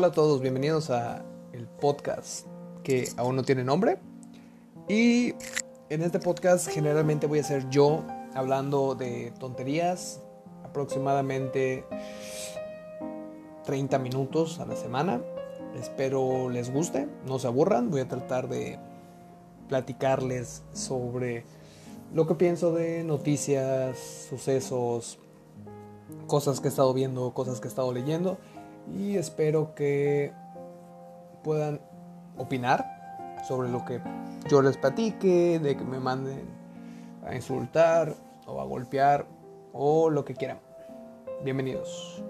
Hola a todos, bienvenidos a el podcast que aún no tiene nombre. Y en este podcast generalmente voy a ser yo hablando de tonterías, aproximadamente 30 minutos a la semana. Espero les guste, no se aburran. Voy a tratar de platicarles sobre lo que pienso de noticias, sucesos, cosas que he estado viendo, cosas que he estado leyendo y espero que puedan opinar sobre lo que yo les platique, de que me manden a insultar o a golpear o lo que quieran. Bienvenidos.